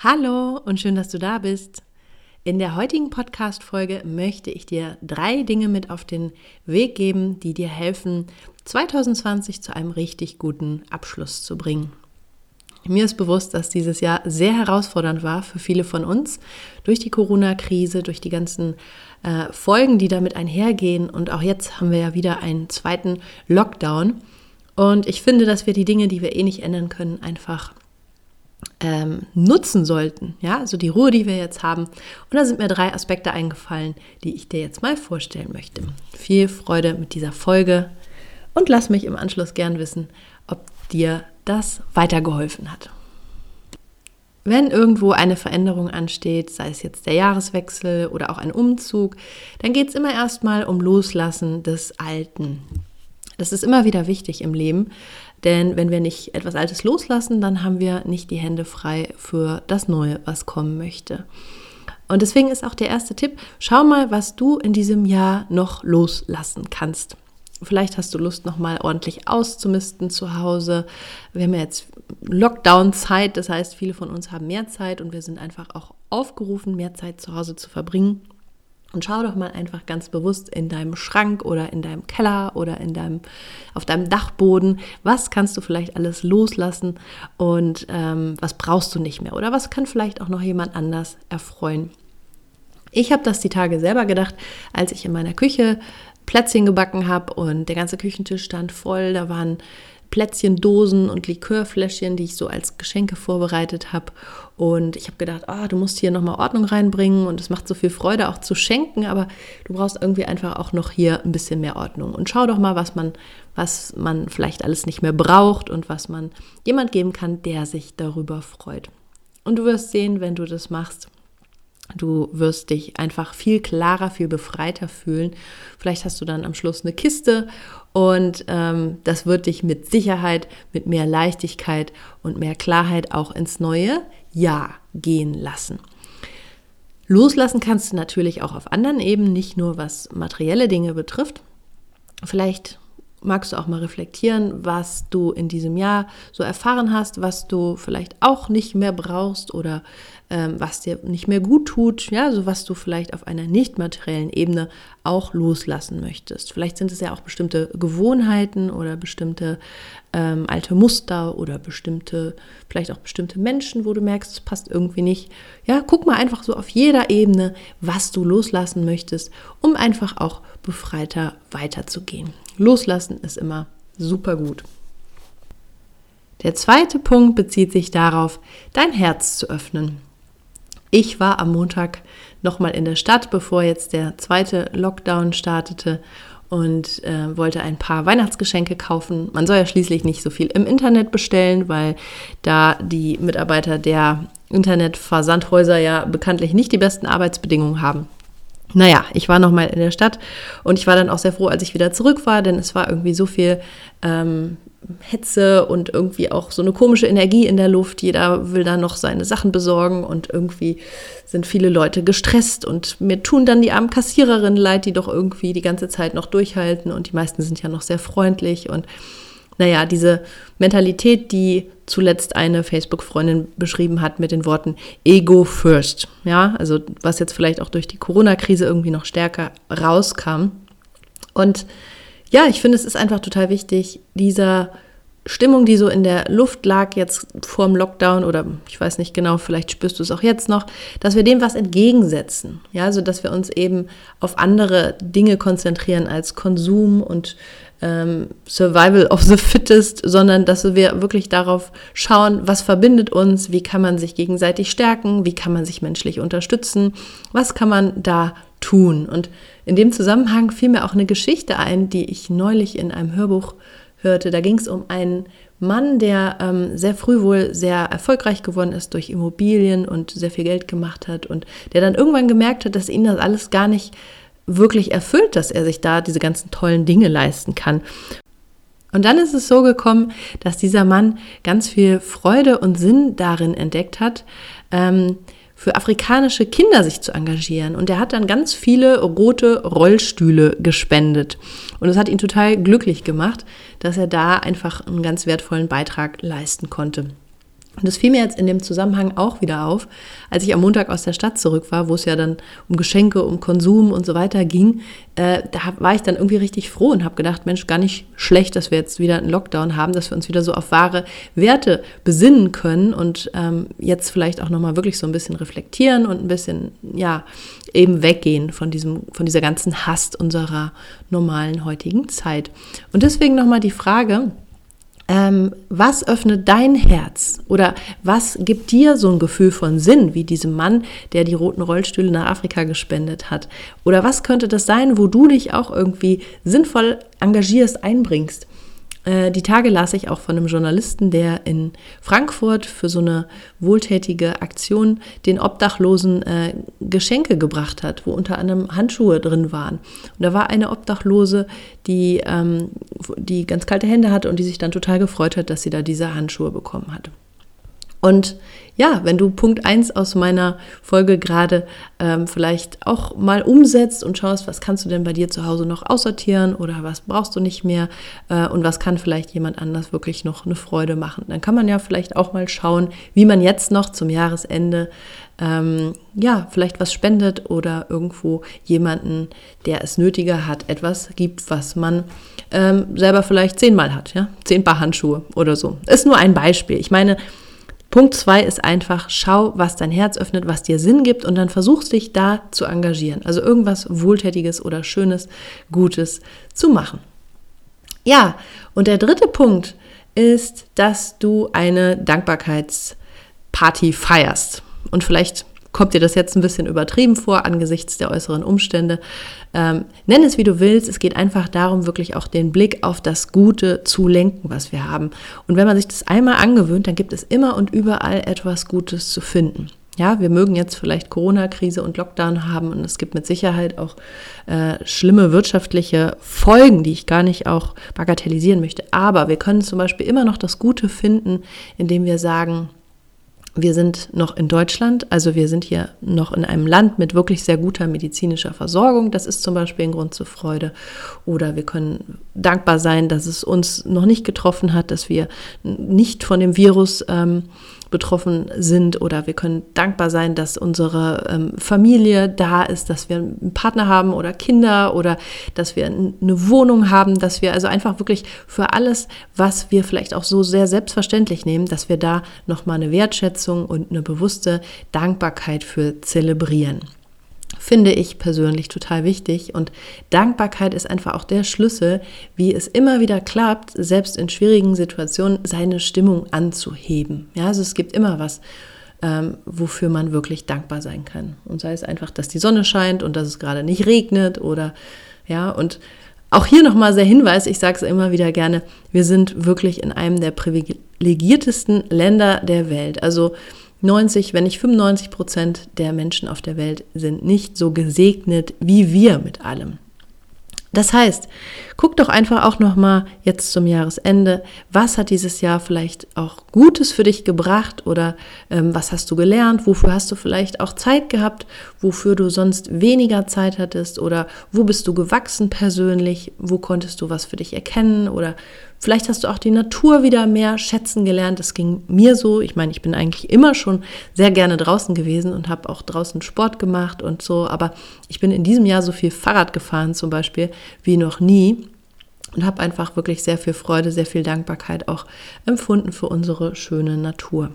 Hallo und schön, dass du da bist. In der heutigen Podcast-Folge möchte ich dir drei Dinge mit auf den Weg geben, die dir helfen, 2020 zu einem richtig guten Abschluss zu bringen. Mir ist bewusst, dass dieses Jahr sehr herausfordernd war für viele von uns durch die Corona-Krise, durch die ganzen äh, Folgen, die damit einhergehen. Und auch jetzt haben wir ja wieder einen zweiten Lockdown. Und ich finde, dass wir die Dinge, die wir eh nicht ändern können, einfach ähm, nutzen sollten. Ja, also die Ruhe, die wir jetzt haben. Und da sind mir drei Aspekte eingefallen, die ich dir jetzt mal vorstellen möchte. Viel Freude mit dieser Folge und lass mich im Anschluss gern wissen, ob dir das weitergeholfen hat. Wenn irgendwo eine Veränderung ansteht, sei es jetzt der Jahreswechsel oder auch ein Umzug, dann geht es immer erstmal um Loslassen des Alten. Das ist immer wieder wichtig im Leben, denn wenn wir nicht etwas Altes loslassen, dann haben wir nicht die Hände frei für das Neue, was kommen möchte. Und deswegen ist auch der erste Tipp, schau mal, was du in diesem Jahr noch loslassen kannst. Vielleicht hast du Lust, nochmal ordentlich auszumisten zu Hause. Wir haben ja jetzt Lockdown-Zeit, das heißt, viele von uns haben mehr Zeit und wir sind einfach auch aufgerufen, mehr Zeit zu Hause zu verbringen. Und schau doch mal einfach ganz bewusst in deinem Schrank oder in deinem Keller oder in deinem, auf deinem Dachboden, was kannst du vielleicht alles loslassen und ähm, was brauchst du nicht mehr oder was kann vielleicht auch noch jemand anders erfreuen. Ich habe das die Tage selber gedacht, als ich in meiner Küche Plätzchen gebacken habe und der ganze Küchentisch stand voll. Da waren Plätzchendosen und Likörfläschchen, die ich so als Geschenke vorbereitet habe. Und ich habe gedacht, oh, du musst hier nochmal Ordnung reinbringen und es macht so viel Freude auch zu schenken, aber du brauchst irgendwie einfach auch noch hier ein bisschen mehr Ordnung. Und schau doch mal, was man, was man vielleicht alles nicht mehr braucht und was man jemand geben kann, der sich darüber freut. Und du wirst sehen, wenn du das machst, Du wirst dich einfach viel klarer, viel befreiter fühlen. Vielleicht hast du dann am Schluss eine Kiste und ähm, das wird dich mit Sicherheit, mit mehr Leichtigkeit und mehr Klarheit auch ins neue Jahr gehen lassen. Loslassen kannst du natürlich auch auf anderen Ebenen, nicht nur was materielle Dinge betrifft. Vielleicht magst du auch mal reflektieren, was du in diesem Jahr so erfahren hast, was du vielleicht auch nicht mehr brauchst oder ähm, was dir nicht mehr gut tut, ja, so was du vielleicht auf einer nicht materiellen Ebene auch loslassen möchtest. Vielleicht sind es ja auch bestimmte Gewohnheiten oder bestimmte ähm, alte Muster oder bestimmte, vielleicht auch bestimmte Menschen, wo du merkst, es passt irgendwie nicht. Ja, guck mal einfach so auf jeder Ebene, was du loslassen möchtest, um einfach auch befreiter weiterzugehen. Loslassen ist immer super gut. Der zweite Punkt bezieht sich darauf, dein Herz zu öffnen. Ich war am Montag nochmal in der Stadt, bevor jetzt der zweite Lockdown startete und äh, wollte ein paar Weihnachtsgeschenke kaufen. Man soll ja schließlich nicht so viel im Internet bestellen, weil da die Mitarbeiter der Internetversandhäuser ja bekanntlich nicht die besten Arbeitsbedingungen haben. Naja, ich war nochmal in der Stadt und ich war dann auch sehr froh, als ich wieder zurück war, denn es war irgendwie so viel ähm, Hetze und irgendwie auch so eine komische Energie in der Luft. Jeder will da noch seine Sachen besorgen und irgendwie sind viele Leute gestresst und mir tun dann die armen Kassiererinnen leid, die doch irgendwie die ganze Zeit noch durchhalten und die meisten sind ja noch sehr freundlich und naja, diese Mentalität, die zuletzt eine Facebook-Freundin beschrieben hat mit den Worten Ego first. Ja, also was jetzt vielleicht auch durch die Corona-Krise irgendwie noch stärker rauskam. Und ja, ich finde, es ist einfach total wichtig, dieser Stimmung, die so in der Luft lag jetzt vor dem Lockdown oder ich weiß nicht genau, vielleicht spürst du es auch jetzt noch, dass wir dem was entgegensetzen. Ja, also dass wir uns eben auf andere Dinge konzentrieren als Konsum und ähm, Survival of the Fittest, sondern dass wir wirklich darauf schauen, was verbindet uns, wie kann man sich gegenseitig stärken, wie kann man sich menschlich unterstützen, was kann man da tun. Und in dem Zusammenhang fiel mir auch eine Geschichte ein, die ich neulich in einem Hörbuch hörte. Da ging es um einen Mann, der ähm, sehr früh wohl sehr erfolgreich geworden ist durch Immobilien und sehr viel Geld gemacht hat und der dann irgendwann gemerkt hat, dass ihn das alles gar nicht wirklich erfüllt, dass er sich da diese ganzen tollen Dinge leisten kann. Und dann ist es so gekommen, dass dieser Mann ganz viel Freude und Sinn darin entdeckt hat, ähm, für afrikanische Kinder sich zu engagieren. Und er hat dann ganz viele rote Rollstühle gespendet. Und es hat ihn total glücklich gemacht, dass er da einfach einen ganz wertvollen Beitrag leisten konnte. Und das fiel mir jetzt in dem Zusammenhang auch wieder auf, als ich am Montag aus der Stadt zurück war, wo es ja dann um Geschenke, um Konsum und so weiter ging. Äh, da war ich dann irgendwie richtig froh und habe gedacht, Mensch, gar nicht schlecht, dass wir jetzt wieder einen Lockdown haben, dass wir uns wieder so auf wahre Werte besinnen können und ähm, jetzt vielleicht auch nochmal wirklich so ein bisschen reflektieren und ein bisschen, ja, eben weggehen von diesem, von dieser ganzen Hast unserer normalen heutigen Zeit. Und deswegen nochmal die Frage, ähm, was öffnet dein Herz oder was gibt dir so ein Gefühl von Sinn, wie diesem Mann, der die roten Rollstühle nach Afrika gespendet hat? Oder was könnte das sein, wo du dich auch irgendwie sinnvoll engagierst, einbringst? Äh, die Tage las ich auch von einem Journalisten, der in Frankfurt für so eine wohltätige Aktion den Obdachlosen äh, Geschenke gebracht hat, wo unter anderem Handschuhe drin waren. Und da war eine Obdachlose, die, ähm, die ganz kalte Hände hatte und die sich dann total gefreut hat, dass sie da diese Handschuhe bekommen hat. Und ja, wenn du Punkt 1 aus meiner Folge gerade ähm, vielleicht auch mal umsetzt und schaust, was kannst du denn bei dir zu Hause noch aussortieren oder was brauchst du nicht mehr äh, und was kann vielleicht jemand anders wirklich noch eine Freude machen, dann kann man ja vielleicht auch mal schauen, wie man jetzt noch zum Jahresende ähm, ja, vielleicht was spendet oder irgendwo jemanden, der es nötiger hat, etwas gibt, was man ähm, selber vielleicht zehnmal hat, ja, zehn Paar Handschuhe oder so. Ist nur ein Beispiel. Ich meine, Punkt zwei ist einfach, schau, was dein Herz öffnet, was dir Sinn gibt und dann versuchst dich da zu engagieren. Also irgendwas Wohltätiges oder Schönes, Gutes zu machen. Ja, und der dritte Punkt ist, dass du eine Dankbarkeitsparty feierst. Und vielleicht kommt dir das jetzt ein bisschen übertrieben vor angesichts der äußeren Umstände. Ähm, nenn es wie du willst. Es geht einfach darum, wirklich auch den Blick auf das Gute zu lenken, was wir haben. Und wenn man sich das einmal angewöhnt, dann gibt es immer und überall etwas Gutes zu finden. Ja, wir mögen jetzt vielleicht Corona-Krise und Lockdown haben und es gibt mit Sicherheit auch äh, schlimme wirtschaftliche Folgen, die ich gar nicht auch bagatellisieren möchte. Aber wir können zum Beispiel immer noch das Gute finden, indem wir sagen, wir sind noch in Deutschland, also wir sind hier noch in einem Land mit wirklich sehr guter medizinischer Versorgung. Das ist zum Beispiel ein Grund zur Freude. Oder wir können dankbar sein, dass es uns noch nicht getroffen hat, dass wir nicht von dem Virus ähm, betroffen sind oder wir können dankbar sein, dass unsere ähm, Familie da ist, dass wir einen Partner haben oder Kinder oder dass wir eine Wohnung haben, dass wir also einfach wirklich für alles, was wir vielleicht auch so sehr selbstverständlich nehmen, dass wir da nochmal eine Wertschätzung und eine bewusste Dankbarkeit für zelebrieren finde ich persönlich total wichtig. Und Dankbarkeit ist einfach auch der Schlüssel, wie es immer wieder klappt, selbst in schwierigen Situationen seine Stimmung anzuheben. Ja, also es gibt immer was, ähm, wofür man wirklich dankbar sein kann. Und sei es einfach, dass die Sonne scheint und dass es gerade nicht regnet oder ja, und auch hier nochmal der Hinweis, ich sage es immer wieder gerne, wir sind wirklich in einem der privilegiertesten Länder der Welt. Also 90, wenn nicht 95 Prozent der Menschen auf der Welt sind nicht so gesegnet wie wir mit allem. Das heißt, guck doch einfach auch noch mal jetzt zum Jahresende, was hat dieses Jahr vielleicht auch Gutes für dich gebracht oder ähm, was hast du gelernt, wofür hast du vielleicht auch Zeit gehabt, wofür du sonst weniger Zeit hattest? Oder wo bist du gewachsen persönlich, wo konntest du was für dich erkennen? Oder Vielleicht hast du auch die Natur wieder mehr schätzen gelernt. Das ging mir so. Ich meine, ich bin eigentlich immer schon sehr gerne draußen gewesen und habe auch draußen Sport gemacht und so. Aber ich bin in diesem Jahr so viel Fahrrad gefahren zum Beispiel wie noch nie. und habe einfach wirklich sehr viel Freude, sehr viel Dankbarkeit auch empfunden für unsere schöne Natur.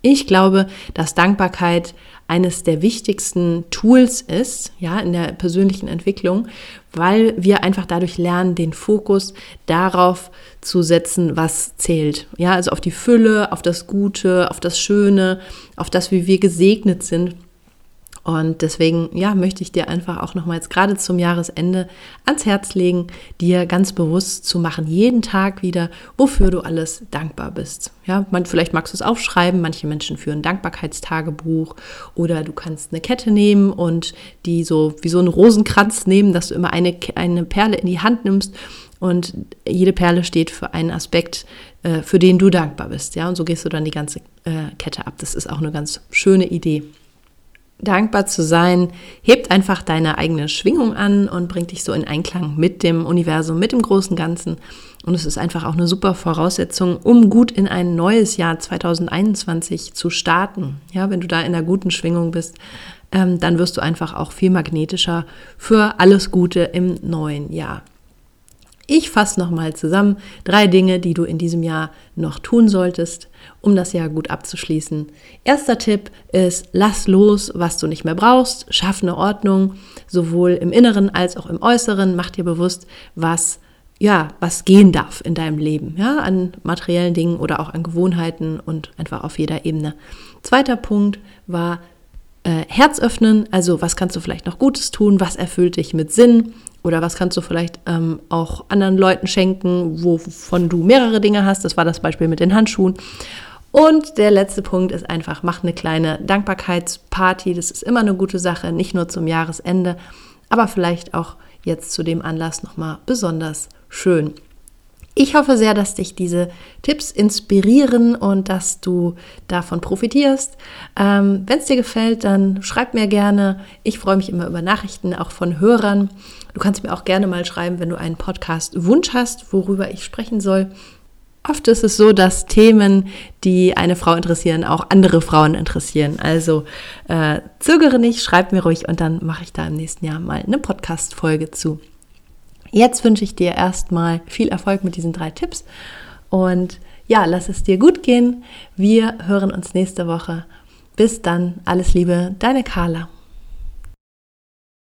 Ich glaube, dass Dankbarkeit eines der wichtigsten Tools ist, ja, in der persönlichen Entwicklung, weil wir einfach dadurch lernen, den Fokus darauf zu setzen, was zählt. Ja, also auf die Fülle, auf das Gute, auf das Schöne, auf das, wie wir gesegnet sind und deswegen, ja, möchte ich dir einfach auch nochmal jetzt gerade zum Jahresende ans Herz legen, dir ganz bewusst zu machen, jeden Tag wieder, wofür du alles dankbar bist. Ja, man, vielleicht magst du es aufschreiben, manche Menschen führen Dankbarkeitstagebuch oder du kannst eine Kette nehmen und die so wie so einen Rosenkranz nehmen, dass du immer eine, eine Perle in die Hand nimmst und jede Perle steht für einen Aspekt, äh, für den du dankbar bist. Ja, und so gehst du dann die ganze äh, Kette ab. Das ist auch eine ganz schöne Idee. Dankbar zu sein, hebt einfach deine eigene Schwingung an und bringt dich so in Einklang mit dem Universum, mit dem großen Ganzen. Und es ist einfach auch eine super Voraussetzung, um gut in ein neues Jahr 2021 zu starten. Ja, wenn du da in einer guten Schwingung bist, ähm, dann wirst du einfach auch viel magnetischer für alles Gute im neuen Jahr. Ich fasse nochmal zusammen drei Dinge, die du in diesem Jahr noch tun solltest, um das Jahr gut abzuschließen. Erster Tipp ist, lass los, was du nicht mehr brauchst, schaff eine Ordnung, sowohl im Inneren als auch im Äußeren. Mach dir bewusst, was ja, was gehen darf in deinem Leben, ja, an materiellen Dingen oder auch an Gewohnheiten und einfach auf jeder Ebene. Zweiter Punkt war äh, Herz öffnen, also was kannst du vielleicht noch Gutes tun, was erfüllt dich mit Sinn, oder was kannst du vielleicht ähm, auch anderen Leuten schenken, wovon du mehrere Dinge hast? Das war das Beispiel mit den Handschuhen. Und der letzte Punkt ist einfach, mach eine kleine Dankbarkeitsparty. Das ist immer eine gute Sache, nicht nur zum Jahresende, aber vielleicht auch jetzt zu dem Anlass nochmal besonders schön. Ich hoffe sehr, dass dich diese Tipps inspirieren und dass du davon profitierst. Ähm, Wenn es dir gefällt, dann schreib mir gerne. Ich freue mich immer über Nachrichten, auch von Hörern. Du kannst mir auch gerne mal schreiben, wenn du einen Podcast-Wunsch hast, worüber ich sprechen soll. Oft ist es so, dass Themen, die eine Frau interessieren, auch andere Frauen interessieren. Also äh, zögere nicht, schreib mir ruhig und dann mache ich da im nächsten Jahr mal eine Podcast-Folge zu. Jetzt wünsche ich dir erstmal viel Erfolg mit diesen drei Tipps und ja, lass es dir gut gehen. Wir hören uns nächste Woche. Bis dann, alles Liebe, deine Carla.